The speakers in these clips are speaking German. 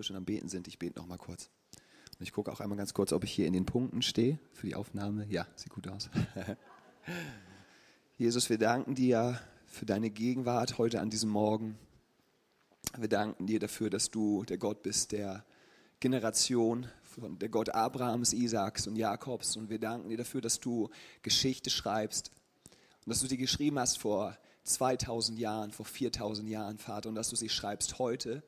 wir schon am Beten sind, ich bete noch mal kurz. Und ich gucke auch einmal ganz kurz, ob ich hier in den Punkten stehe für die Aufnahme. Ja, sieht gut aus. Jesus, wir danken dir für deine Gegenwart heute an diesem Morgen. Wir danken dir dafür, dass du der Gott bist, der Generation, von der Gott Abrahams, Isaaks und Jakobs. Und wir danken dir dafür, dass du Geschichte schreibst und dass du sie geschrieben hast vor 2000 Jahren, vor 4000 Jahren, Vater, und dass du sie schreibst heute,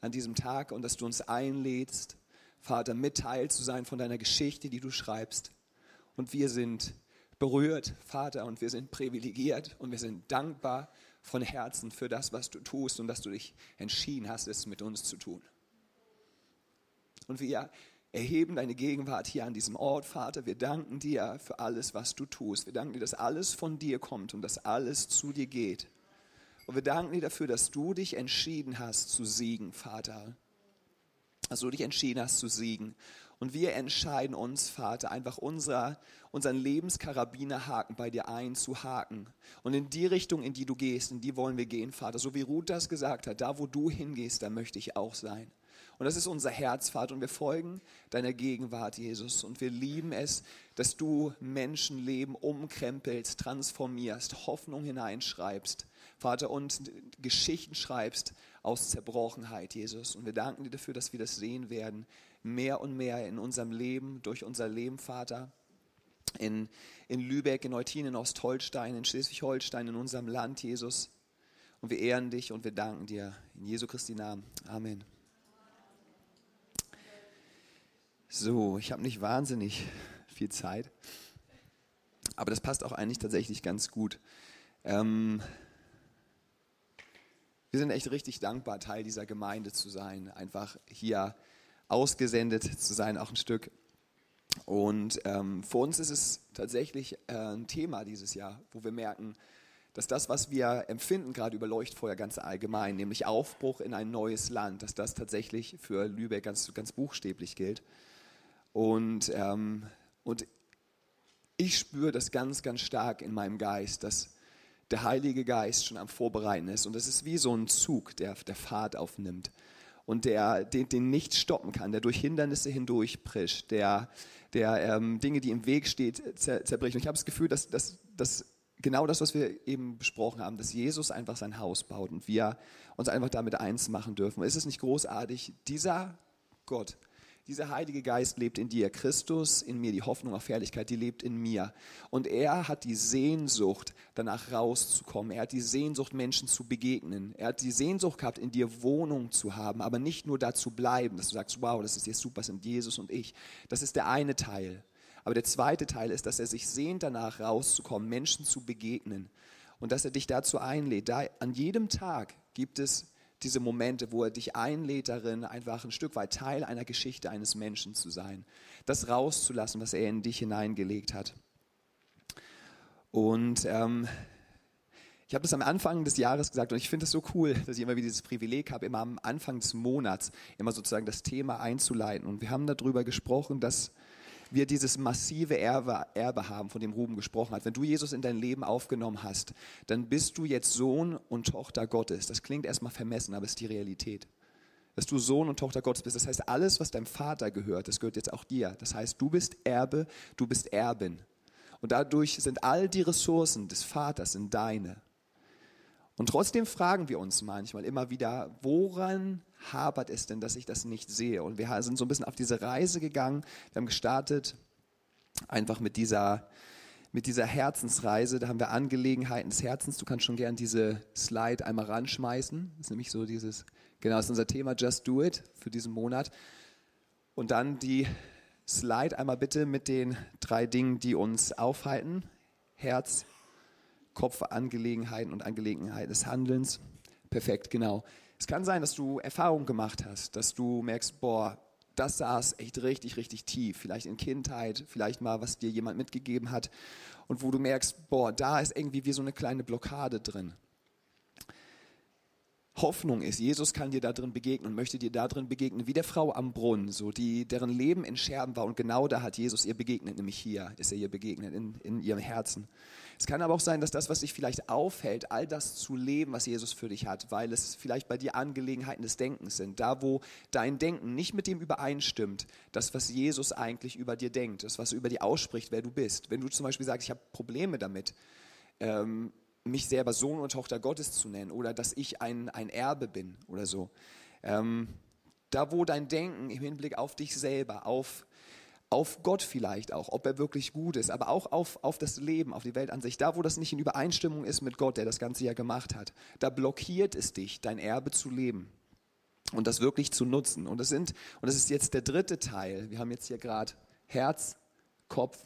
an diesem Tag, und dass du uns einlädst, Vater, mitteilt zu sein von deiner Geschichte, die du schreibst. Und wir sind berührt, Vater, und wir sind privilegiert und wir sind dankbar von Herzen für das, was du tust und dass du dich entschieden hast, es mit uns zu tun. Und wir erheben deine Gegenwart hier an diesem Ort, Vater. Wir danken dir für alles, was du tust. Wir danken dir, dass alles von dir kommt und dass alles zu dir geht. Und wir danken dir dafür, dass du dich entschieden hast zu siegen, Vater. Dass du dich entschieden hast zu siegen. Und wir entscheiden uns, Vater, einfach unser, unseren Lebenskarabinerhaken bei dir einzuhaken. Und in die Richtung, in die du gehst, in die wollen wir gehen, Vater. So wie Ruth das gesagt hat, da wo du hingehst, da möchte ich auch sein. Und das ist unser Herz, Vater. Und wir folgen deiner Gegenwart, Jesus. Und wir lieben es, dass du Menschenleben umkrempelst, transformierst, Hoffnung hineinschreibst, Vater, und Geschichten schreibst aus Zerbrochenheit, Jesus. Und wir danken dir dafür, dass wir das sehen werden, mehr und mehr in unserem Leben, durch unser Leben, Vater. In, in Lübeck, in Eutin, in Ostholstein, in Schleswig-Holstein, in unserem Land, Jesus. Und wir ehren dich und wir danken dir. In Jesu Christi Namen. Amen. So, ich habe nicht wahnsinnig viel Zeit, aber das passt auch eigentlich tatsächlich ganz gut. Ähm, wir sind echt richtig dankbar, Teil dieser Gemeinde zu sein, einfach hier ausgesendet zu sein, auch ein Stück. Und ähm, für uns ist es tatsächlich äh, ein Thema dieses Jahr, wo wir merken, dass das, was wir empfinden, gerade über Leuchtfeuer ganz allgemein, nämlich Aufbruch in ein neues Land, dass das tatsächlich für Lübeck ganz, ganz buchstäblich gilt. Und, ähm, und ich spüre das ganz, ganz stark in meinem Geist, dass der Heilige Geist schon am Vorbereiten ist. Und das ist wie so ein Zug, der, der Fahrt aufnimmt und der den, den nicht stoppen kann, der durch Hindernisse hindurchprischt, der, der ähm, Dinge, die im Weg steht, zer, zerbricht. Und ich habe das Gefühl, dass, dass, dass genau das, was wir eben besprochen haben, dass Jesus einfach sein Haus baut und wir uns einfach damit eins machen dürfen. Ist es nicht großartig? Dieser Gott, dieser Heilige Geist lebt in dir. Christus in mir, die Hoffnung auf Herrlichkeit, die lebt in mir. Und er hat die Sehnsucht, danach rauszukommen. Er hat die Sehnsucht, Menschen zu begegnen. Er hat die Sehnsucht gehabt, in dir Wohnung zu haben, aber nicht nur da zu bleiben, dass du sagst, wow, das ist jetzt super, sind Jesus und ich. Das ist der eine Teil. Aber der zweite Teil ist, dass er sich sehnt, danach rauszukommen, Menschen zu begegnen. Und dass er dich dazu einlädt. Da an jedem Tag gibt es diese Momente, wo er dich einlädt darin, einfach ein Stück weit Teil einer Geschichte eines Menschen zu sein, das rauszulassen, was er in dich hineingelegt hat. Und ähm, ich habe das am Anfang des Jahres gesagt und ich finde es so cool, dass ich immer wieder dieses Privileg habe, immer am Anfang des Monats immer sozusagen das Thema einzuleiten. Und wir haben darüber gesprochen, dass wir dieses massive Erbe, Erbe haben, von dem Ruben gesprochen hat. Wenn du Jesus in dein Leben aufgenommen hast, dann bist du jetzt Sohn und Tochter Gottes. Das klingt erstmal vermessen, aber es ist die Realität. Dass du Sohn und Tochter Gottes bist. Das heißt, alles, was deinem Vater gehört, das gehört jetzt auch dir. Das heißt, du bist Erbe, du bist Erbin. Und dadurch sind all die Ressourcen des Vaters in deine. Und trotzdem fragen wir uns manchmal immer wieder, woran hapert es denn, dass ich das nicht sehe? Und wir sind so ein bisschen auf diese Reise gegangen. Wir haben gestartet einfach mit dieser, mit dieser Herzensreise. Da haben wir Angelegenheiten des Herzens. Du kannst schon gern diese Slide einmal ranschmeißen. Das ist nämlich so dieses, genau, das ist unser Thema Just Do It für diesen Monat. Und dann die Slide einmal bitte mit den drei Dingen, die uns aufhalten. Herz, Kopfangelegenheiten und Angelegenheiten des Handelns. Perfekt, genau. Es kann sein, dass du Erfahrungen gemacht hast, dass du merkst, boah, das saß echt richtig, richtig tief. Vielleicht in Kindheit, vielleicht mal, was dir jemand mitgegeben hat. Und wo du merkst, boah, da ist irgendwie wie so eine kleine Blockade drin. Hoffnung ist. Jesus kann dir da drin begegnen und möchte dir da drin begegnen, wie der Frau am Brunnen, so die, deren Leben in Scherben war. Und genau da hat Jesus ihr begegnet, nämlich hier ist er ihr begegnet, in, in ihrem Herzen. Es kann aber auch sein, dass das, was dich vielleicht aufhält, all das zu leben, was Jesus für dich hat, weil es vielleicht bei dir Angelegenheiten des Denkens sind. Da, wo dein Denken nicht mit dem übereinstimmt, das, was Jesus eigentlich über dir denkt, das, was er über dir ausspricht, wer du bist. Wenn du zum Beispiel sagst, ich habe Probleme damit, ähm, mich selber Sohn und Tochter Gottes zu nennen oder dass ich ein, ein Erbe bin oder so. Ähm, da, wo dein Denken im Hinblick auf dich selber, auf, auf Gott vielleicht auch, ob er wirklich gut ist, aber auch auf, auf das Leben, auf die Welt an sich, da, wo das nicht in Übereinstimmung ist mit Gott, der das Ganze ja gemacht hat, da blockiert es dich, dein Erbe zu leben und das wirklich zu nutzen. Und das, sind, und das ist jetzt der dritte Teil. Wir haben jetzt hier gerade Herz, Kopf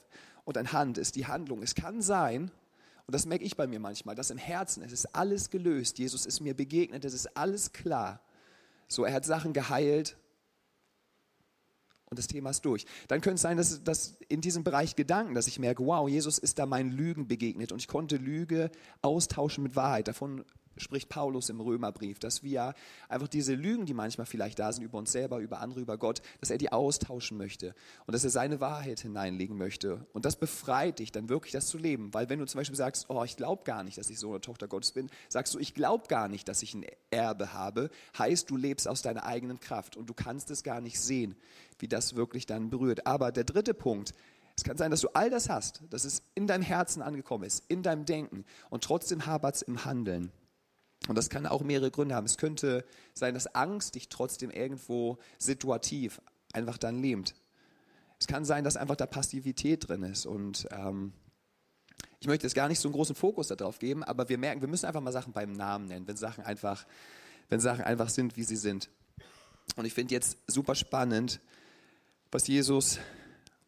und ein Hand ist die Handlung. Es kann sein, und das merke ich bei mir manchmal, dass im Herzen, es ist alles gelöst. Jesus ist mir begegnet, es ist alles klar. So, er hat Sachen geheilt und das Thema ist durch. Dann könnte es sein, dass, dass in diesem Bereich Gedanken, dass ich merke, wow, Jesus ist da meinen Lügen begegnet und ich konnte Lüge austauschen mit Wahrheit. Davon spricht Paulus im Römerbrief, dass wir einfach diese Lügen, die manchmal vielleicht da sind über uns selber, über andere, über Gott, dass er die austauschen möchte und dass er seine Wahrheit hineinlegen möchte. Und das befreit dich dann wirklich, das zu leben. Weil wenn du zum Beispiel sagst, oh, ich glaube gar nicht, dass ich Sohn oder Tochter Gottes bin, sagst du, ich glaube gar nicht, dass ich ein Erbe habe, heißt, du lebst aus deiner eigenen Kraft und du kannst es gar nicht sehen, wie das wirklich dann berührt. Aber der dritte Punkt, es kann sein, dass du all das hast, dass es in deinem Herzen angekommen ist, in deinem Denken und trotzdem hapert es im Handeln. Und das kann auch mehrere Gründe haben. Es könnte sein, dass Angst dich trotzdem irgendwo situativ einfach dann lähmt. Es kann sein, dass einfach da Passivität drin ist. Und ähm, ich möchte jetzt gar nicht so einen großen Fokus darauf geben, aber wir merken, wir müssen einfach mal Sachen beim Namen nennen, wenn Sachen einfach, wenn Sachen einfach sind, wie sie sind. Und ich finde jetzt super spannend, was Jesus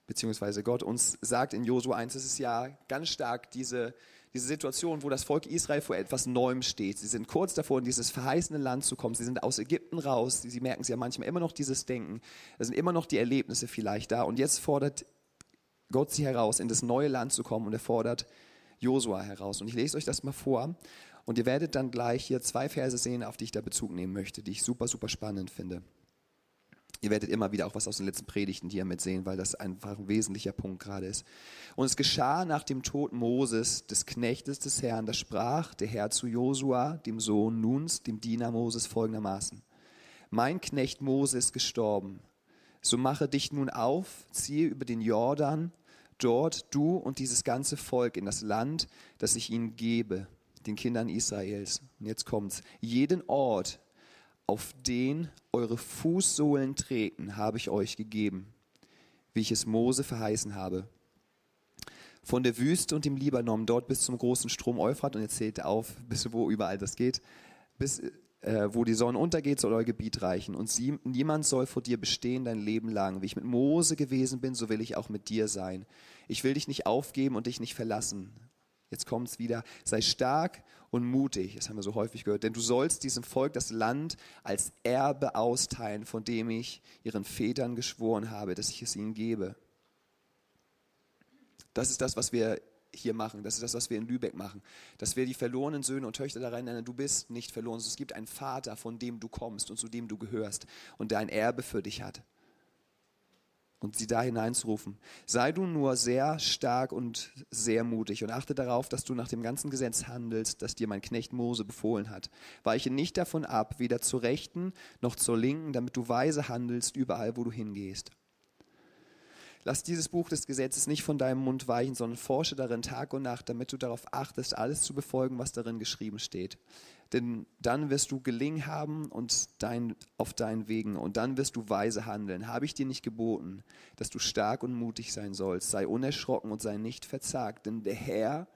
bzw. Gott uns sagt in Josua 1. Es ist ja ganz stark diese diese Situation, wo das Volk Israel vor etwas Neuem steht. Sie sind kurz davor, in dieses verheißene Land zu kommen. Sie sind aus Ägypten raus. Sie, merken es ja manchmal immer noch dieses Denken. Da sind immer noch die Erlebnisse vielleicht da. Und jetzt fordert Gott sie heraus, in das neue Land zu kommen. Und er fordert Josua heraus. Und ich lese euch das mal vor. Und ihr werdet dann gleich hier zwei Verse sehen, auf die ich da Bezug nehmen möchte, die ich super, super spannend finde. Ihr werdet immer wieder auch was aus den letzten Predigten hier mitsehen, weil das einfach ein wesentlicher Punkt gerade ist. Und es geschah nach dem Tod Moses, des Knechtes des Herrn, da sprach der Herr zu Josua, dem Sohn Nuns, dem Diener Moses, folgendermaßen. Mein Knecht Mose ist gestorben. So mache dich nun auf, ziehe über den Jordan, dort du und dieses ganze Volk in das Land, das ich ihnen gebe, den Kindern Israels. Und jetzt kommt's. Jeden Ort, auf den eure Fußsohlen treten, habe ich euch gegeben, wie ich es Mose verheißen habe. Von der Wüste und dem Libanon, dort bis zum großen Strom Euphrat, und jetzt zählt auf, bis wo überall das geht, bis äh, wo die Sonne untergeht, soll euer Gebiet reichen. Und sie, niemand soll vor dir bestehen dein Leben lang. Wie ich mit Mose gewesen bin, so will ich auch mit dir sein. Ich will dich nicht aufgeben und dich nicht verlassen. Jetzt kommt es wieder. Sei stark und mutig. Das haben wir so häufig gehört. Denn du sollst diesem Volk das Land als Erbe austeilen, von dem ich ihren Vätern geschworen habe, dass ich es ihnen gebe. Das ist das, was wir hier machen. Das ist das, was wir in Lübeck machen. Dass wir die verlorenen Söhne und Töchter da rein nennen. Du bist nicht verloren. Es gibt einen Vater, von dem du kommst und zu dem du gehörst und der ein Erbe für dich hat und sie da hineinzurufen. Sei du nur sehr stark und sehr mutig und achte darauf, dass du nach dem ganzen Gesetz handelst, das dir mein Knecht Mose befohlen hat. Weiche nicht davon ab, weder zur Rechten noch zur Linken, damit du weise handelst überall, wo du hingehst. Lass dieses Buch des Gesetzes nicht von deinem Mund weichen, sondern forsche darin Tag und Nacht, damit du darauf achtest, alles zu befolgen, was darin geschrieben steht denn dann wirst du gelingen haben und dein, auf deinen Wegen und dann wirst du weise handeln. Habe ich dir nicht geboten, dass du stark und mutig sein sollst? Sei unerschrocken und sei nicht verzagt, denn der Herr,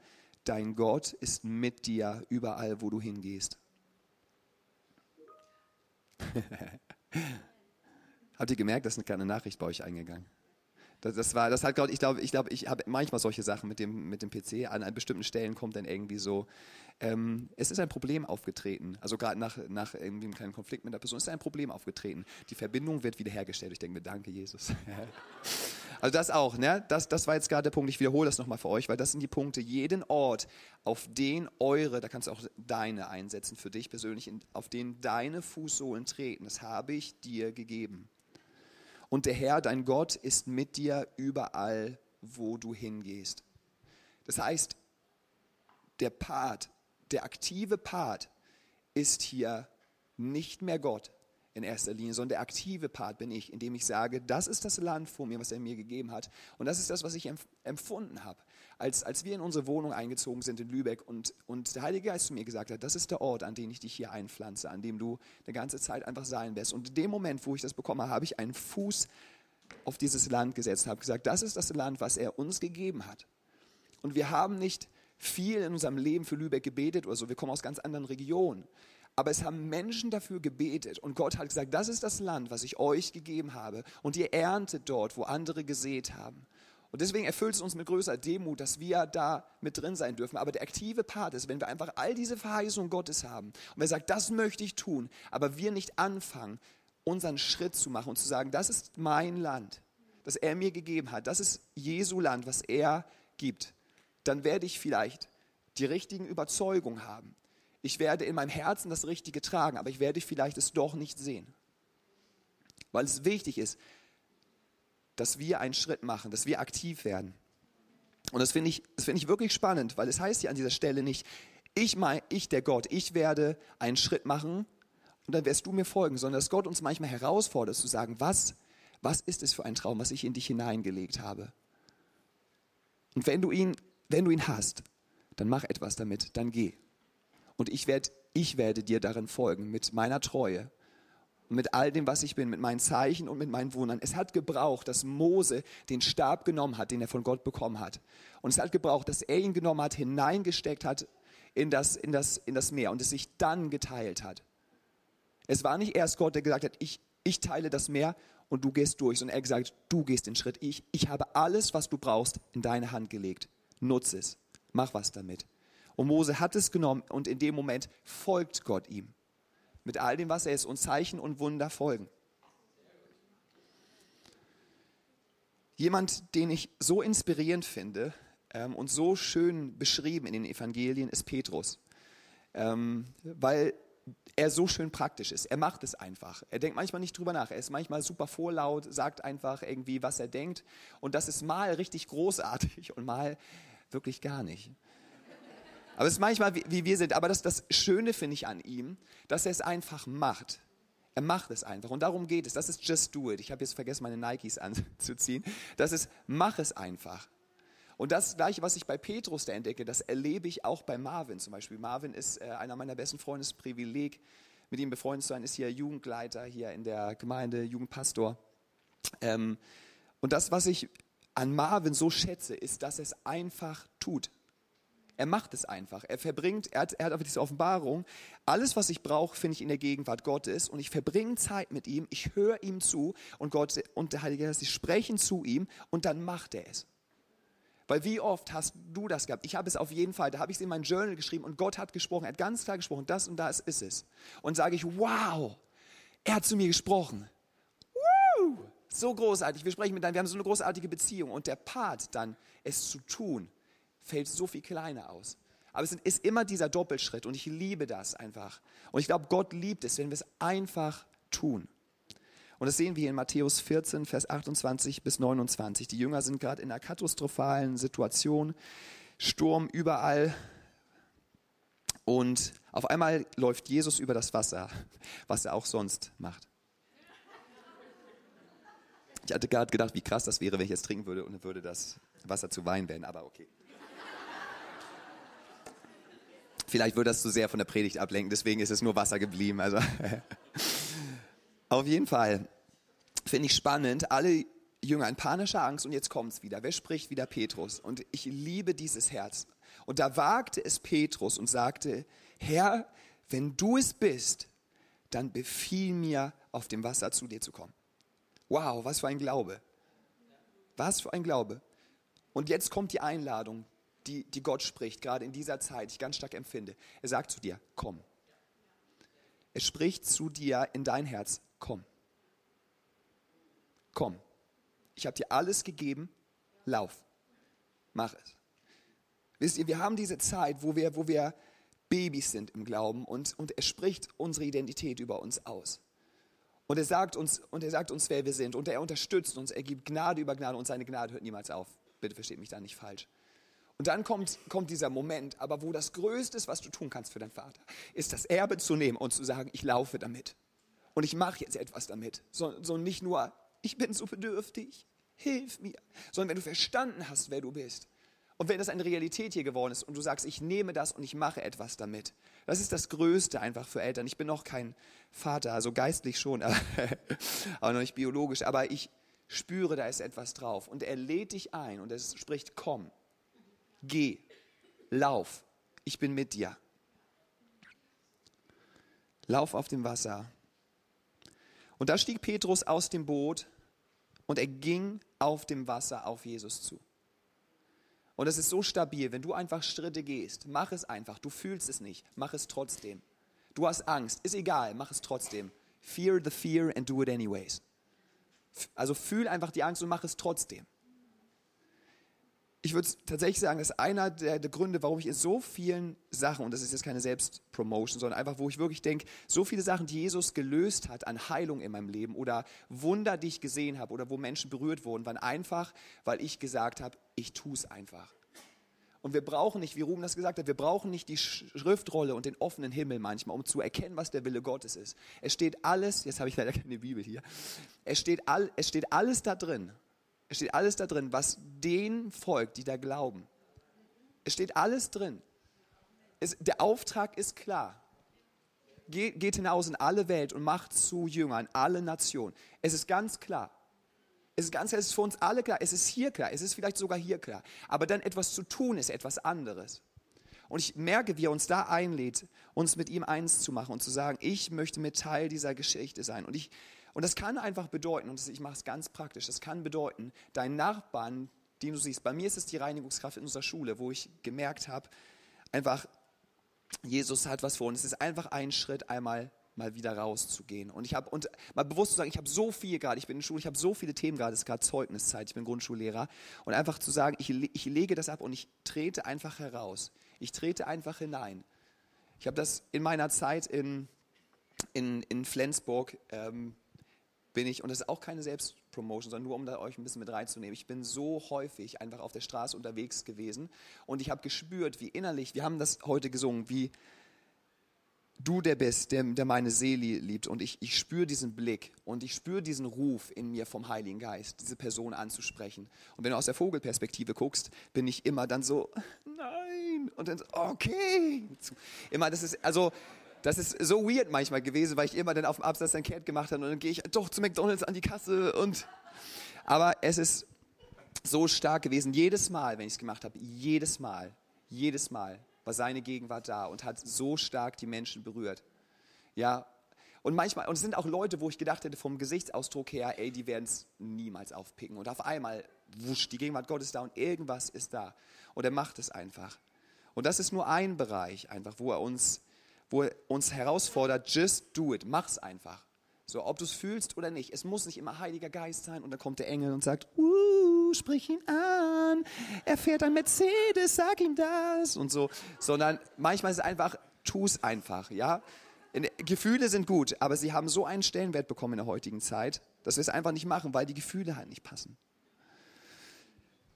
dein Gott, ist mit dir überall, wo du hingehst. Habt ihr gemerkt, dass eine kleine Nachricht bei euch eingegangen? Das, das war, das hat gerade, ich glaube, ich glaube, ich habe manchmal solche Sachen mit dem, mit dem PC. An, an bestimmten Stellen kommt dann irgendwie so, ähm, es ist ein Problem aufgetreten. Also gerade nach, nach irgendwie einem kleinen Konflikt mit der Person ist ein Problem aufgetreten. Die Verbindung wird wiederhergestellt. Ich denke mir, danke Jesus. Also das auch, ne? Das, das war jetzt gerade der Punkt. Ich wiederhole das nochmal für euch, weil das sind die Punkte. Jeden Ort, auf den eure, da kannst du auch deine einsetzen für dich persönlich, auf den deine Fußsohlen treten, das habe ich dir gegeben. Und der Herr, dein Gott, ist mit dir überall, wo du hingehst. Das heißt, der Part, der aktive Part ist hier nicht mehr Gott, in erster Linie, sondern der aktive Part bin ich, indem ich sage, das ist das Land vor mir, was er mir gegeben hat. Und das ist das, was ich empfunden habe. Als, als wir in unsere Wohnung eingezogen sind in Lübeck und, und der Heilige Geist zu mir gesagt hat, das ist der Ort, an den ich dich hier einpflanze, an dem du eine ganze Zeit einfach sein wirst. Und in dem Moment, wo ich das bekomme, habe ich einen Fuß auf dieses Land gesetzt, habe gesagt, das ist das Land, was er uns gegeben hat. Und wir haben nicht viel in unserem Leben für Lübeck gebetet oder so, wir kommen aus ganz anderen Regionen. Aber es haben Menschen dafür gebetet und Gott hat gesagt, das ist das Land, was ich euch gegeben habe und ihr erntet dort, wo andere gesät haben. Und deswegen erfüllt es uns mit größer Demut, dass wir da mit drin sein dürfen. Aber der aktive Part ist, wenn wir einfach all diese Verheißungen Gottes haben und wir sagen, das möchte ich tun, aber wir nicht anfangen, unseren Schritt zu machen und zu sagen, das ist mein Land, das er mir gegeben hat, das ist Jesu Land, was er gibt, dann werde ich vielleicht die richtigen Überzeugungen haben. Ich werde in meinem Herzen das Richtige tragen, aber ich werde vielleicht es doch nicht sehen. Weil es wichtig ist, dass wir einen Schritt machen, dass wir aktiv werden. Und das finde ich, das finde ich wirklich spannend, weil es heißt hier an dieser Stelle nicht, ich, mein, ich der Gott, ich werde einen Schritt machen und dann wirst du mir folgen, sondern dass Gott uns manchmal herausfordert zu sagen, was, was ist es für ein Traum, was ich in dich hineingelegt habe. Und wenn du ihn, wenn du ihn hast, dann mach etwas damit, dann geh. Und ich, werd, ich werde dir darin folgen mit meiner Treue und mit all dem, was ich bin, mit meinen Zeichen und mit meinen Wundern. Es hat gebraucht, dass Mose den Stab genommen hat, den er von Gott bekommen hat. Und es hat gebraucht, dass er ihn genommen hat, hineingesteckt hat in das, in das, in das Meer und es sich dann geteilt hat. Es war nicht erst Gott, der gesagt hat, ich, ich teile das Meer und du gehst durch, sondern er hat gesagt, du gehst den Schritt. Ich, ich habe alles, was du brauchst, in deine Hand gelegt. Nutze es. Mach was damit. Und Mose hat es genommen und in dem Moment folgt Gott ihm. Mit all dem, was er ist und Zeichen und Wunder folgen. Jemand, den ich so inspirierend finde ähm, und so schön beschrieben in den Evangelien, ist Petrus. Ähm, weil er so schön praktisch ist. Er macht es einfach. Er denkt manchmal nicht drüber nach. Er ist manchmal super vorlaut, sagt einfach irgendwie, was er denkt. Und das ist mal richtig großartig und mal wirklich gar nicht. Aber es ist manchmal, wie, wie wir sind. Aber das, das Schöne finde ich an ihm, dass er es einfach macht. Er macht es einfach. Und darum geht es. Das ist just do it. Ich habe jetzt vergessen, meine Nikes anzuziehen. Das ist, mach es einfach. Und das Gleiche, was ich bei Petrus da entdecke, das erlebe ich auch bei Marvin zum Beispiel. Marvin ist äh, einer meiner besten Freunde, das Privileg, mit ihm befreundet zu sein, ist hier Jugendleiter hier in der Gemeinde, Jugendpastor. Ähm, und das, was ich an Marvin so schätze, ist, dass er es einfach tut. Er macht es einfach. Er verbringt, er hat, er hat einfach diese Offenbarung. Alles, was ich brauche, finde ich in der Gegenwart Gottes. Und ich verbringe Zeit mit ihm. Ich höre ihm zu. Und Gott und der Heilige Geist, sie sprechen zu ihm. Und dann macht er es. Weil wie oft hast du das gehabt? Ich habe es auf jeden Fall, da habe ich es in mein Journal geschrieben und Gott hat gesprochen, er hat ganz klar gesprochen, das und das ist es. Und sage ich, wow, er hat zu mir gesprochen. Woo! So großartig, wir sprechen miteinander, wir haben so eine großartige Beziehung. Und der Part dann, es zu tun, fällt so viel kleiner aus. Aber es ist immer dieser Doppelschritt und ich liebe das einfach. Und ich glaube, Gott liebt es, wenn wir es einfach tun. Und das sehen wir in Matthäus 14, Vers 28 bis 29. Die Jünger sind gerade in einer katastrophalen Situation, Sturm überall. Und auf einmal läuft Jesus über das Wasser, was er auch sonst macht. Ich hatte gerade gedacht, wie krass das wäre, wenn ich jetzt trinken würde und würde das Wasser zu Wein werden, aber okay. Vielleicht würde das zu sehr von der Predigt ablenken, deswegen ist es nur Wasser geblieben. Also auf jeden Fall finde ich spannend, alle Jünger in panischer Angst und jetzt kommt es wieder. Wer spricht wieder Petrus? Und ich liebe dieses Herz. Und da wagte es Petrus und sagte, Herr, wenn du es bist, dann befiehl mir, auf dem Wasser zu dir zu kommen. Wow, was für ein Glaube. Was für ein Glaube. Und jetzt kommt die Einladung die, die Gott spricht, gerade in dieser Zeit, ich ganz stark empfinde. Er sagt zu dir, komm. Er spricht zu dir in dein Herz, komm. Komm. Ich habe dir alles gegeben. Lauf. Mach es. Wisst ihr, wir haben diese Zeit, wo wir, wo wir Babys sind im Glauben und, und er spricht unsere Identität über uns aus. Und er, sagt uns, und er sagt uns, wer wir sind. Und er unterstützt uns. Er gibt Gnade über Gnade und seine Gnade hört niemals auf. Bitte versteht mich da nicht falsch. Und dann kommt, kommt dieser Moment, aber wo das Größte ist, was du tun kannst für deinen Vater, ist das Erbe zu nehmen und zu sagen, ich laufe damit. Und ich mache jetzt etwas damit. So, so nicht nur, ich bin so bedürftig, hilf mir. Sondern wenn du verstanden hast, wer du bist, und wenn das eine Realität hier geworden ist und du sagst, ich nehme das und ich mache etwas damit, das ist das Größte einfach für Eltern. Ich bin noch kein Vater, also geistlich schon, aber noch nicht biologisch, aber ich spüre, da ist etwas drauf. Und er lädt dich ein und es spricht, komm, geh, lauf, ich bin mit dir. Lauf auf dem Wasser. Und da stieg Petrus aus dem Boot und er ging auf dem Wasser auf Jesus zu. Und es ist so stabil, wenn du einfach Schritte gehst, mach es einfach. Du fühlst es nicht, mach es trotzdem. Du hast Angst, ist egal, mach es trotzdem. Fear the fear and do it anyways. Also fühl einfach die Angst und mach es trotzdem ich würde tatsächlich sagen, dass einer der, der, Gründe, warum ich in so vielen Sachen, und das ist jetzt keine Selbstpromotion, sondern einfach, wo ich wirklich denke, so viele Sachen, die Jesus gelöst hat an Heilung in meinem Leben oder Wunder, die ich gesehen habe oder wo Menschen berührt wurden, waren einfach, weil ich gesagt habe, ich tue es einfach. Und wir brauchen nicht, wie Ruben das gesagt hat, wir brauchen nicht die Schriftrolle und den offenen Himmel manchmal, um zu erkennen, was der Wille Gottes ist. Es steht alles, jetzt habe ich leider keine Bibel hier, es steht, all, es steht alles da drin. Es steht alles da drin, was denen folgt, die da glauben. Es steht alles drin. Es, der Auftrag ist klar. Geht, geht hinaus in alle Welt und macht zu Jüngern, alle Nationen. Es ist ganz klar. Es ist ganz, es ist für uns alle klar. Es ist hier klar. Es ist vielleicht sogar hier klar. Aber dann etwas zu tun ist etwas anderes. Und ich merke, wie er uns da einlädt, uns mit ihm eins zu machen und zu sagen, ich möchte mit Teil dieser Geschichte sein. Und ich, und das kann einfach bedeuten, und ich mache es ganz praktisch, das kann bedeuten, deinen Nachbarn, den du siehst, bei mir ist es die Reinigungskraft in unserer Schule, wo ich gemerkt habe, einfach, Jesus hat was vor uns. Es ist einfach ein Schritt, einmal mal wieder rauszugehen. Und ich habe, und mal bewusst zu sagen, ich habe so viel gerade, ich bin in der Schule, ich habe so viele Themen gerade, es ist gerade Zeugniszeit, ich bin Grundschullehrer. Und einfach zu sagen, ich, ich lege das ab und ich trete einfach heraus. Ich trete einfach hinein. Ich habe das in meiner Zeit in, in, in Flensburg ähm, bin ich, und das ist auch keine Selbstpromotion, sondern nur um da euch ein bisschen mit reinzunehmen, ich bin so häufig einfach auf der Straße unterwegs gewesen und ich habe gespürt, wie innerlich, wir haben das heute gesungen, wie du der bist, der, der meine Seele liebt und ich, ich spüre diesen Blick und ich spüre diesen Ruf in mir vom Heiligen Geist, diese Person anzusprechen. Und wenn du aus der Vogelperspektive guckst, bin ich immer dann so, nein, und dann so, okay. Immer, das ist, also das ist so weird manchmal gewesen, weil ich immer dann auf dem Absatz ein Kehrt gemacht habe und dann gehe ich doch zu McDonalds an die Kasse und aber es ist so stark gewesen, jedes Mal, wenn ich es gemacht habe, jedes Mal, jedes Mal war seine Gegenwart da und hat so stark die Menschen berührt. Ja, und manchmal, und es sind auch Leute, wo ich gedacht hätte, vom Gesichtsausdruck her, ey, die werden es niemals aufpicken. Und auf einmal, wusch, die Gegenwart Gottes da und irgendwas ist da. Und er macht es einfach. Und das ist nur ein Bereich einfach, wo er uns wo er uns herausfordert, just do it, mach's einfach. So, ob du es fühlst oder nicht. Es muss nicht immer Heiliger Geist sein und dann kommt der Engel und sagt, uh, sprich ihn an, er fährt ein Mercedes, sag ihm das und so. Sondern manchmal ist es einfach, tu es einfach, ja. Gefühle sind gut, aber sie haben so einen Stellenwert bekommen in der heutigen Zeit, dass wir es einfach nicht machen, weil die Gefühle halt nicht passen.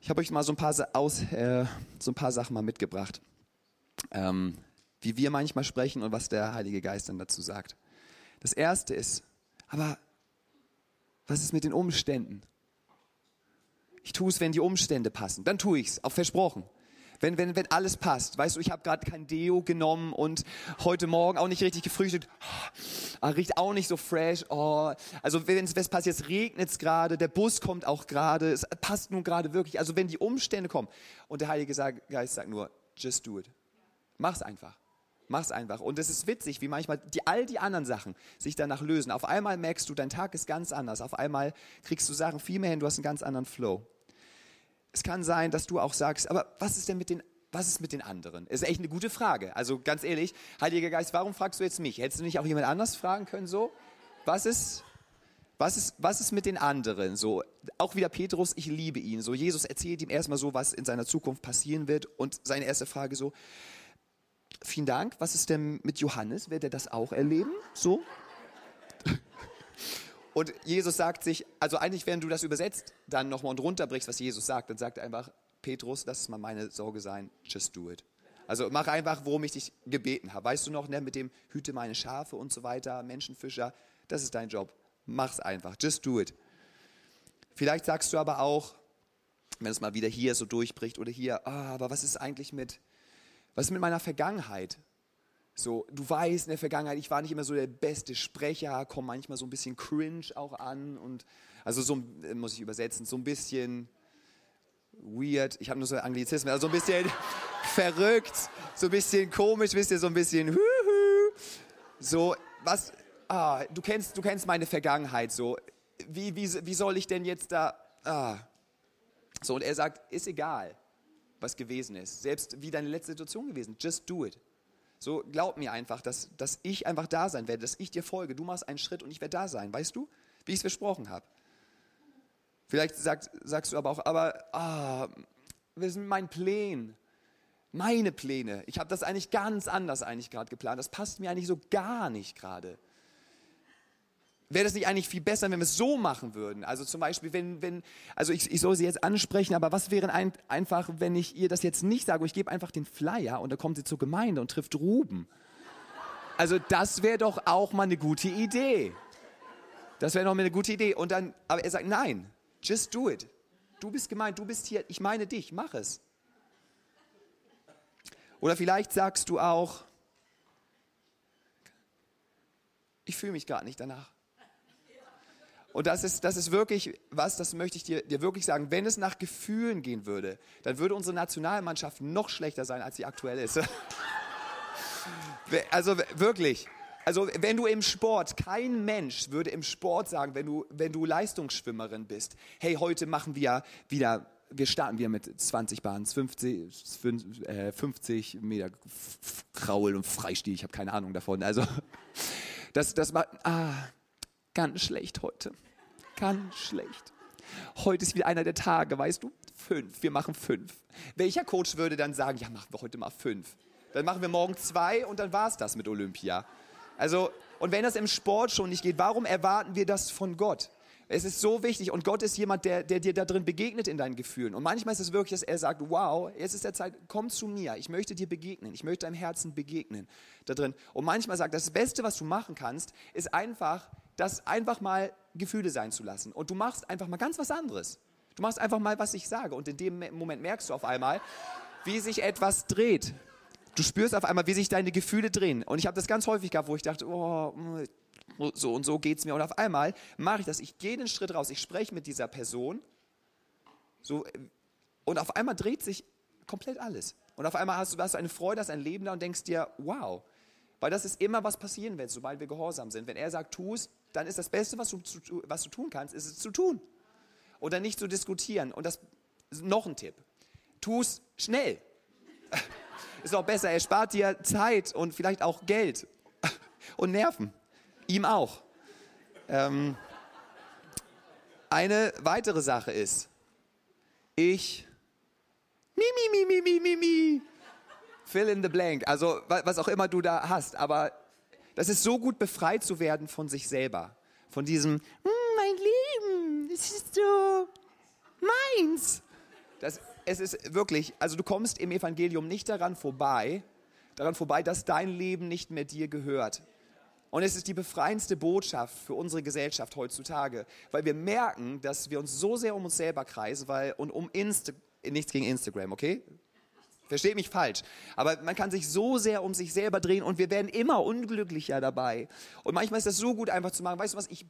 Ich habe euch mal so ein paar, aus, äh, so ein paar Sachen mal mitgebracht. Ähm, wie wir manchmal sprechen und was der Heilige Geist dann dazu sagt. Das erste ist, aber was ist mit den Umständen? Ich tue es, wenn die Umstände passen. Dann tue ich es, auch versprochen. Wenn, wenn, wenn alles passt. Weißt du, ich habe gerade kein Deo genommen und heute Morgen auch nicht richtig gefrühstückt. Oh, riecht auch nicht so fresh. Oh. Also wenn es passiert, jetzt regnet es gerade, der Bus kommt auch gerade, es passt nun gerade wirklich. Also wenn die Umstände kommen und der Heilige Geist sagt nur, just do it. Mach's einfach. Mach's einfach. Und es ist witzig, wie manchmal die, all die anderen Sachen sich danach lösen. Auf einmal merkst du, dein Tag ist ganz anders. Auf einmal kriegst du Sachen viel mehr hin, du hast einen ganz anderen Flow. Es kann sein, dass du auch sagst, aber was ist denn mit den was ist mit den anderen? Ist echt eine gute Frage. Also ganz ehrlich, Heiliger Geist, warum fragst du jetzt mich? Hättest du nicht auch jemand anders fragen können so? Was ist, Was ist, was ist mit den anderen? So, auch wieder Petrus, ich liebe ihn. So, Jesus erzählt ihm erstmal so, was in seiner Zukunft passieren wird. Und seine erste Frage so, vielen Dank, was ist denn mit Johannes? Wird er das auch erleben? So? Und Jesus sagt sich, also eigentlich, wenn du das übersetzt, dann nochmal und runterbrichst, was Jesus sagt, dann sagt er einfach, Petrus, das ist mal meine Sorge sein, just do it. Also mach einfach, worum ich dich gebeten habe. Weißt du noch, ne, mit dem Hüte meine Schafe und so weiter, Menschenfischer, das ist dein Job. Mach's einfach, just do it. Vielleicht sagst du aber auch, wenn es mal wieder hier so durchbricht oder hier, ah, aber was ist eigentlich mit, was ist mit meiner Vergangenheit? So, du weißt in der Vergangenheit, ich war nicht immer so der beste Sprecher, komme manchmal so ein bisschen cringe auch an und also so äh, muss ich übersetzen, so ein bisschen weird. Ich habe nur so Anglizismen, also so ein bisschen verrückt, so ein bisschen komisch, wisst ihr, so ein bisschen huhu. So, was, ah, du kennst, du kennst meine Vergangenheit so. Wie, wie, wie soll ich denn jetzt da, ah. So, und er sagt, ist egal, was gewesen ist. Selbst wie deine letzte Situation gewesen, just do it. So, glaub mir einfach, dass, dass ich einfach da sein werde, dass ich dir folge. Du machst einen Schritt und ich werde da sein, weißt du? Wie ich es versprochen habe. Vielleicht sagt, sagst du aber auch, aber ah, was sind meine Pläne? Meine Pläne. Ich habe das eigentlich ganz anders eigentlich gerade geplant. Das passt mir eigentlich so gar nicht gerade. Wäre das nicht eigentlich viel besser, wenn wir es so machen würden? Also zum Beispiel, wenn, wenn also ich, ich soll sie jetzt ansprechen, aber was wäre ein, einfach, wenn ich ihr das jetzt nicht sage, ich gebe einfach den Flyer und dann kommt sie zur Gemeinde und trifft Ruben. Also das wäre doch auch mal eine gute Idee. Das wäre doch mal eine gute Idee. Und dann, aber er sagt, nein, just do it. Du bist gemeint, du bist hier, ich meine dich, mach es. Oder vielleicht sagst du auch, ich fühle mich gar nicht danach. Und das ist, das ist wirklich was, das möchte ich dir, dir wirklich sagen. Wenn es nach Gefühlen gehen würde, dann würde unsere Nationalmannschaft noch schlechter sein, als sie aktuell ist. Also wirklich. Also wenn du im Sport, kein Mensch würde im Sport sagen, wenn du, wenn du Leistungsschwimmerin bist, hey, heute machen wir wieder, wir starten wieder mit 20 Bahnen, 50, 50 Meter Kraul und Freistil, ich habe keine Ahnung davon. Also das, das war, ah, Ganz schlecht heute. Ganz schlecht. Heute ist wieder einer der Tage, weißt du? Fünf. Wir machen fünf. Welcher Coach würde dann sagen, ja, machen wir heute mal fünf? Dann machen wir morgen zwei und dann war es das mit Olympia. Also, und wenn das im Sport schon nicht geht, warum erwarten wir das von Gott? Es ist so wichtig und Gott ist jemand, der, der dir da drin begegnet in deinen Gefühlen. Und manchmal ist es wirklich, dass er sagt, wow, jetzt ist der Zeit, komm zu mir, ich möchte dir begegnen, ich möchte deinem Herzen begegnen da drin. Und manchmal sagt, das Beste, was du machen kannst, ist einfach das einfach mal Gefühle sein zu lassen. Und du machst einfach mal ganz was anderes. Du machst einfach mal, was ich sage. Und in dem Moment merkst du auf einmal, wie sich etwas dreht. Du spürst auf einmal, wie sich deine Gefühle drehen. Und ich habe das ganz häufig gehabt, wo ich dachte, oh, so und so geht es mir. Und auf einmal mache ich das. Ich gehe den Schritt raus. Ich spreche mit dieser Person. So, und auf einmal dreht sich komplett alles. Und auf einmal hast du, hast du eine Freude, hast ein Leben da und denkst dir, wow. Weil das ist immer, was passieren wird, sobald wir gehorsam sind. Wenn er sagt, tu es, dann ist das Beste, was du, was du tun kannst, ist es zu tun. Oder nicht zu diskutieren. Und das noch ein Tipp. Tu es schnell. Ist auch besser. Er spart dir Zeit und vielleicht auch Geld und Nerven. Ihm auch. Ähm, eine weitere Sache ist, ich, mi, mi, mi, mi, mi, mi, fill in the blank, also was auch immer du da hast, aber das ist so gut befreit zu werden von sich selber. Von diesem, hm, mein Leben, das ist so meins. Das, es ist wirklich, also du kommst im Evangelium nicht daran vorbei, daran vorbei, dass dein Leben nicht mehr dir gehört. Und es ist die befreiendste Botschaft für unsere Gesellschaft heutzutage, weil wir merken, dass wir uns so sehr um uns selber kreisen, weil und um Insta, nichts gegen Instagram, okay? Versteht mich falsch. Aber man kann sich so sehr um sich selber drehen und wir werden immer unglücklicher dabei. Und manchmal ist das so gut einfach zu machen, weißt du was, ich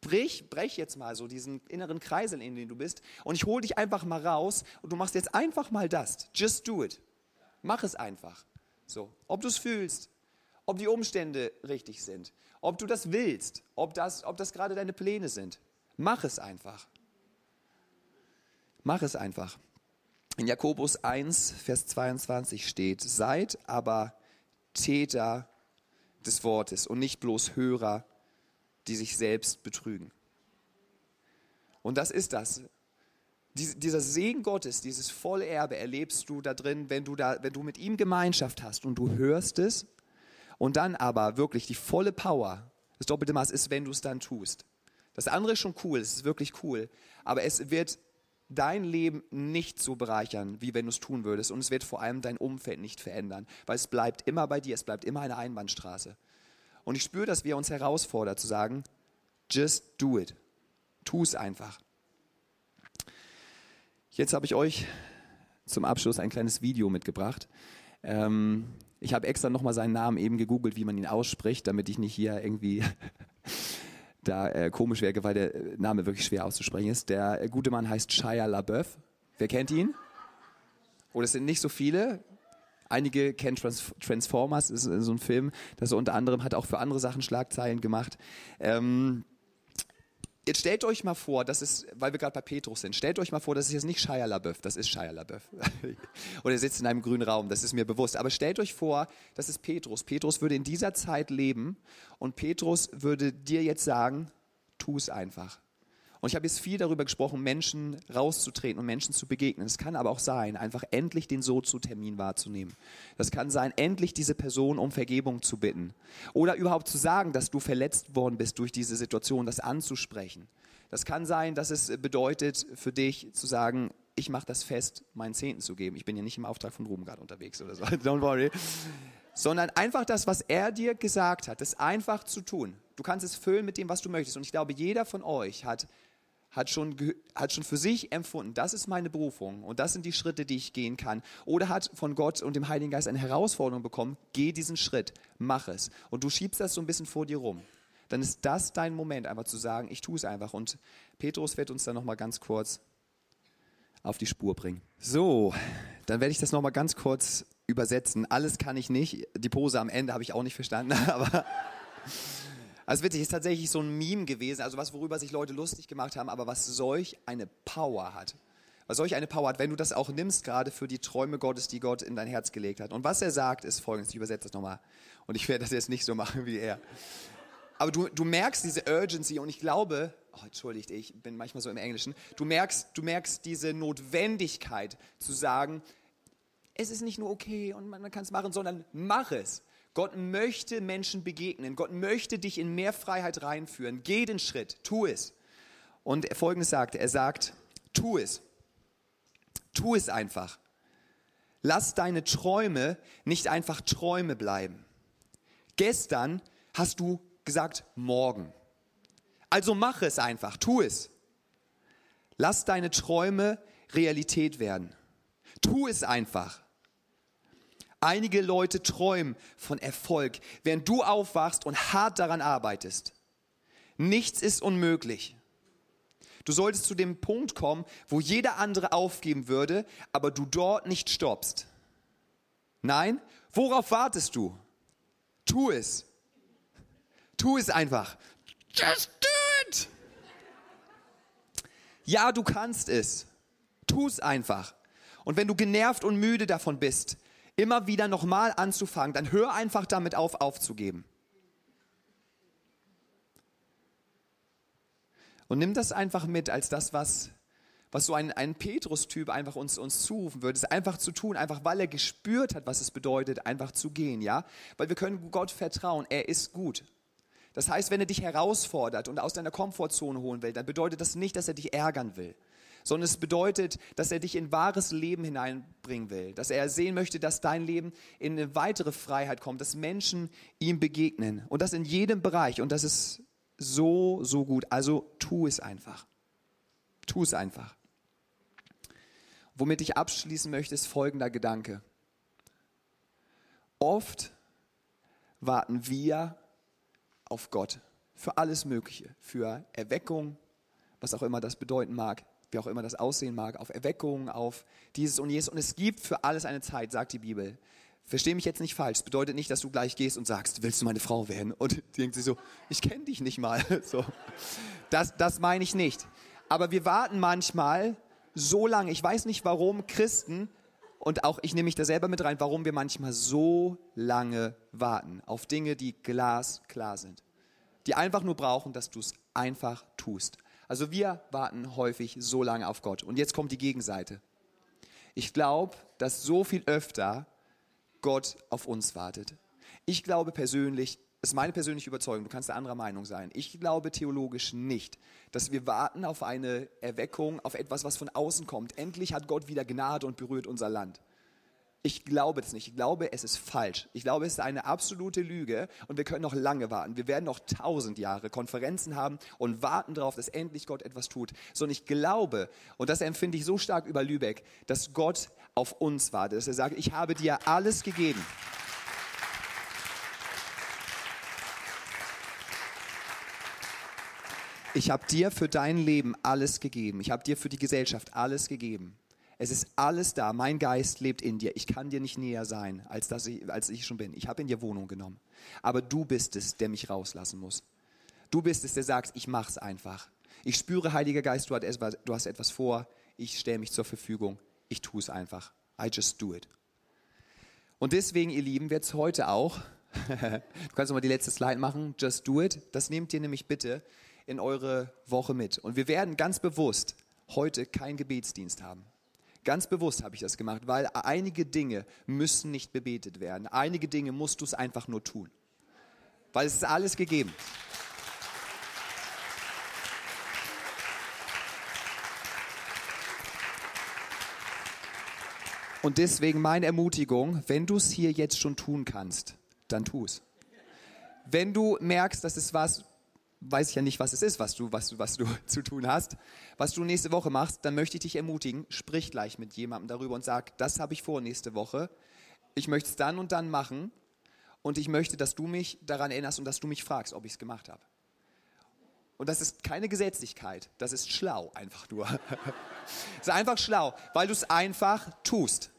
brich, brech jetzt mal so diesen inneren Kreisel, in dem du bist und ich hole dich einfach mal raus und du machst jetzt einfach mal das. Just do it. Mach es einfach. So, ob du es fühlst, ob die Umstände richtig sind, ob du das willst, ob das, ob das gerade deine Pläne sind. Mach es einfach. Mach es einfach. In Jakobus 1, Vers 22 steht, seid aber Täter des Wortes und nicht bloß Hörer, die sich selbst betrügen. Und das ist das. Dies, dieser Segen Gottes, dieses volle Erbe erlebst du da drin, wenn du, da, wenn du mit ihm Gemeinschaft hast und du hörst es. Und dann aber wirklich die volle Power, das doppelte Maß ist, wenn du es dann tust. Das andere ist schon cool, es ist wirklich cool. Aber es wird dein Leben nicht so bereichern, wie wenn du es tun würdest. Und es wird vor allem dein Umfeld nicht verändern, weil es bleibt immer bei dir, es bleibt immer eine Einbahnstraße. Und ich spüre, dass wir uns herausfordern zu sagen, just do it. Tu es einfach. Jetzt habe ich euch zum Abschluss ein kleines Video mitgebracht. Ähm, ich habe extra nochmal seinen Namen eben gegoogelt, wie man ihn ausspricht, damit ich nicht hier irgendwie da äh, komisch wäre, weil der Name wirklich schwer auszusprechen ist. Der gute Mann heißt Shia LaBeouf. Wer kennt ihn? Oh, das sind nicht so viele. Einige kennen Trans Transformers, ist so ein Film, das er unter anderem hat auch für andere Sachen Schlagzeilen gemacht. Ähm, Jetzt stellt euch mal vor, das ist, weil wir gerade bei Petrus sind, stellt euch mal vor, das ist jetzt nicht Shia LaBeouf, das ist Shia LaBeouf. Oder er sitzt in einem grünen Raum, das ist mir bewusst. Aber stellt euch vor, das ist Petrus. Petrus würde in dieser Zeit leben und Petrus würde dir jetzt sagen, tu es einfach. Und ich habe jetzt viel darüber gesprochen, Menschen rauszutreten und Menschen zu begegnen. Es kann aber auch sein, einfach endlich den So-zu-Termin wahrzunehmen. Das kann sein, endlich diese Person um Vergebung zu bitten. Oder überhaupt zu sagen, dass du verletzt worden bist durch diese Situation, das anzusprechen. Das kann sein, dass es bedeutet für dich zu sagen, ich mache das fest, meinen Zehnten zu geben. Ich bin ja nicht im Auftrag von Ruben gerade unterwegs oder so. Don't worry. Sondern einfach das, was er dir gesagt hat, das einfach zu tun. Du kannst es füllen mit dem, was du möchtest. Und ich glaube, jeder von euch hat hat schon, hat schon für sich empfunden, das ist meine Berufung und das sind die Schritte, die ich gehen kann. Oder hat von Gott und dem Heiligen Geist eine Herausforderung bekommen, geh diesen Schritt, mach es. Und du schiebst das so ein bisschen vor dir rum. Dann ist das dein Moment, einfach zu sagen, ich tue es einfach. Und Petrus wird uns dann nochmal ganz kurz auf die Spur bringen. So, dann werde ich das nochmal ganz kurz übersetzen. Alles kann ich nicht. Die Pose am Ende habe ich auch nicht verstanden, aber... Also witzig, ist tatsächlich so ein Meme gewesen, also was, worüber sich Leute lustig gemacht haben, aber was solch eine Power hat. Was solch eine Power hat, wenn du das auch nimmst, gerade für die Träume Gottes, die Gott in dein Herz gelegt hat. Und was er sagt, ist folgendes, ich übersetze das nochmal. Und ich werde das jetzt nicht so machen wie er. Aber du, du merkst diese Urgency und ich glaube, oh, entschuldigt, ich bin manchmal so im Englischen, du merkst, du merkst diese Notwendigkeit zu sagen, es ist nicht nur okay und man, man kann es machen, sondern mach es. Gott möchte Menschen begegnen. Gott möchte dich in mehr Freiheit reinführen. Geh den Schritt, tu es. Und folgendes sagt, er sagt, tu es. Tu es einfach. Lass deine Träume nicht einfach Träume bleiben. Gestern hast du gesagt, morgen. Also mach es einfach, tu es. Lass deine Träume Realität werden. Tu es einfach. Einige Leute träumen von Erfolg, während du aufwachst und hart daran arbeitest. Nichts ist unmöglich. Du solltest zu dem Punkt kommen, wo jeder andere aufgeben würde, aber du dort nicht stoppst. Nein, worauf wartest du? Tu es. Tu es einfach. Just do it. Ja, du kannst es. Tu es einfach. Und wenn du genervt und müde davon bist, immer wieder nochmal anzufangen, dann hör einfach damit auf, aufzugeben. Und nimm das einfach mit als das, was, was so ein, ein Petrus-Typ einfach uns, uns zurufen würde. Es einfach zu tun, einfach weil er gespürt hat, was es bedeutet, einfach zu gehen, ja? Weil wir können Gott vertrauen, er ist gut. Das heißt, wenn er dich herausfordert und aus deiner Komfortzone holen will, dann bedeutet das nicht, dass er dich ärgern will sondern es bedeutet, dass er dich in wahres Leben hineinbringen will, dass er sehen möchte, dass dein Leben in eine weitere Freiheit kommt, dass Menschen ihm begegnen und das in jedem Bereich und das ist so, so gut. Also tu es einfach. Tu es einfach. Womit ich abschließen möchte, ist folgender Gedanke. Oft warten wir auf Gott für alles Mögliche, für Erweckung, was auch immer das bedeuten mag, wie auch immer das aussehen mag, auf Erweckung, auf dieses und jenes. Und es gibt für alles eine Zeit, sagt die Bibel. Versteh mich jetzt nicht falsch. Es bedeutet nicht, dass du gleich gehst und sagst, willst du meine Frau werden? Und denkt sie so, ich kenne dich nicht mal. So. Das, das meine ich nicht. Aber wir warten manchmal so lange. Ich weiß nicht, warum Christen, und auch ich nehme mich da selber mit rein, warum wir manchmal so lange warten auf Dinge, die glasklar sind. Die einfach nur brauchen, dass du es einfach tust. Also wir warten häufig so lange auf Gott. Und jetzt kommt die Gegenseite. Ich glaube, dass so viel öfter Gott auf uns wartet. Ich glaube persönlich, das ist meine persönliche Überzeugung, du kannst der anderer Meinung sein. Ich glaube theologisch nicht, dass wir warten auf eine Erweckung, auf etwas, was von außen kommt. Endlich hat Gott wieder Gnade und berührt unser Land. Ich glaube das nicht. Ich glaube, es ist falsch. Ich glaube, es ist eine absolute Lüge und wir können noch lange warten. Wir werden noch tausend Jahre Konferenzen haben und warten darauf, dass endlich Gott etwas tut. Sondern ich glaube, und das empfinde ich so stark über Lübeck, dass Gott auf uns wartet, dass er sagt, ich habe dir alles gegeben. Ich habe dir für dein Leben alles gegeben. Ich habe dir für die Gesellschaft alles gegeben. Es ist alles da. Mein Geist lebt in dir. Ich kann dir nicht näher sein, als, dass ich, als ich schon bin. Ich habe in dir Wohnung genommen. Aber du bist es, der mich rauslassen muss. Du bist es, der sagt, ich mach's einfach. Ich spüre, Heiliger Geist, du hast etwas vor. Ich stelle mich zur Verfügung. Ich tue es einfach. I just do it. Und deswegen, ihr Lieben, wird es heute auch, du kannst nochmal die letzte Slide machen, just do it. Das nehmt ihr nämlich bitte in eure Woche mit. Und wir werden ganz bewusst heute keinen Gebetsdienst haben. Ganz bewusst habe ich das gemacht, weil einige Dinge müssen nicht bebetet werden. Einige Dinge musst du es einfach nur tun. Weil es ist alles gegeben. Und deswegen meine Ermutigung, wenn du es hier jetzt schon tun kannst, dann tu es. Wenn du merkst, dass es was, weiß ich ja nicht, was es ist, was du, was du, was du zu tun hast, was du nächste Woche machst, dann möchte ich dich ermutigen, sprich gleich mit jemandem darüber und sag, das habe ich vor nächste Woche. Ich möchte es dann und dann machen und ich möchte, dass du mich daran erinnerst und dass du mich fragst, ob ich es gemacht habe. Und das ist keine Gesetzlichkeit, das ist schlau einfach nur. Es ist einfach schlau, weil du es einfach tust.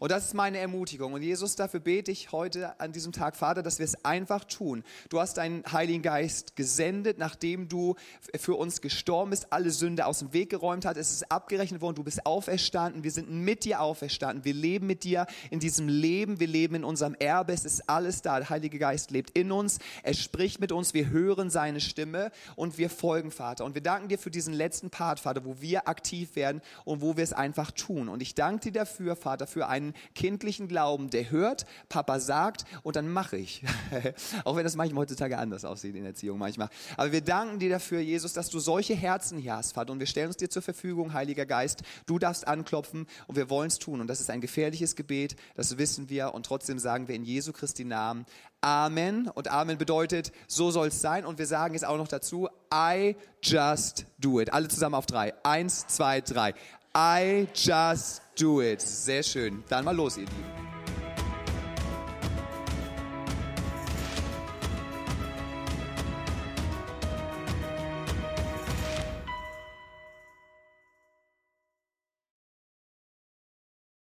Und das ist meine Ermutigung. Und Jesus, dafür bete ich heute an diesem Tag, Vater, dass wir es einfach tun. Du hast deinen Heiligen Geist gesendet, nachdem du für uns gestorben bist, alle Sünde aus dem Weg geräumt hat. Es ist abgerechnet worden. Du bist auferstanden. Wir sind mit dir auferstanden. Wir leben mit dir in diesem Leben. Wir leben in unserem Erbe. Es ist alles da. Der Heilige Geist lebt in uns. Er spricht mit uns. Wir hören seine Stimme und wir folgen, Vater. Und wir danken dir für diesen letzten Part, Vater, wo wir aktiv werden und wo wir es einfach tun. Und ich danke dir dafür, Vater, für kindlichen Glauben, der hört, Papa sagt und dann mache ich. Auch wenn das manchmal heutzutage anders aussieht in Erziehung manchmal. Aber wir danken dir dafür, Jesus, dass du solche Herzen hier hast, Vater. Und wir stellen uns dir zur Verfügung, Heiliger Geist. Du darfst anklopfen und wir wollen es tun. Und das ist ein gefährliches Gebet, das wissen wir. Und trotzdem sagen wir in Jesu Christi Namen Amen. Und Amen bedeutet, so soll es sein. Und wir sagen es auch noch dazu, I just do it. Alle zusammen auf drei. Eins, zwei, drei. I just do it. Sehr schön. Dann mal los, ihr Lieben.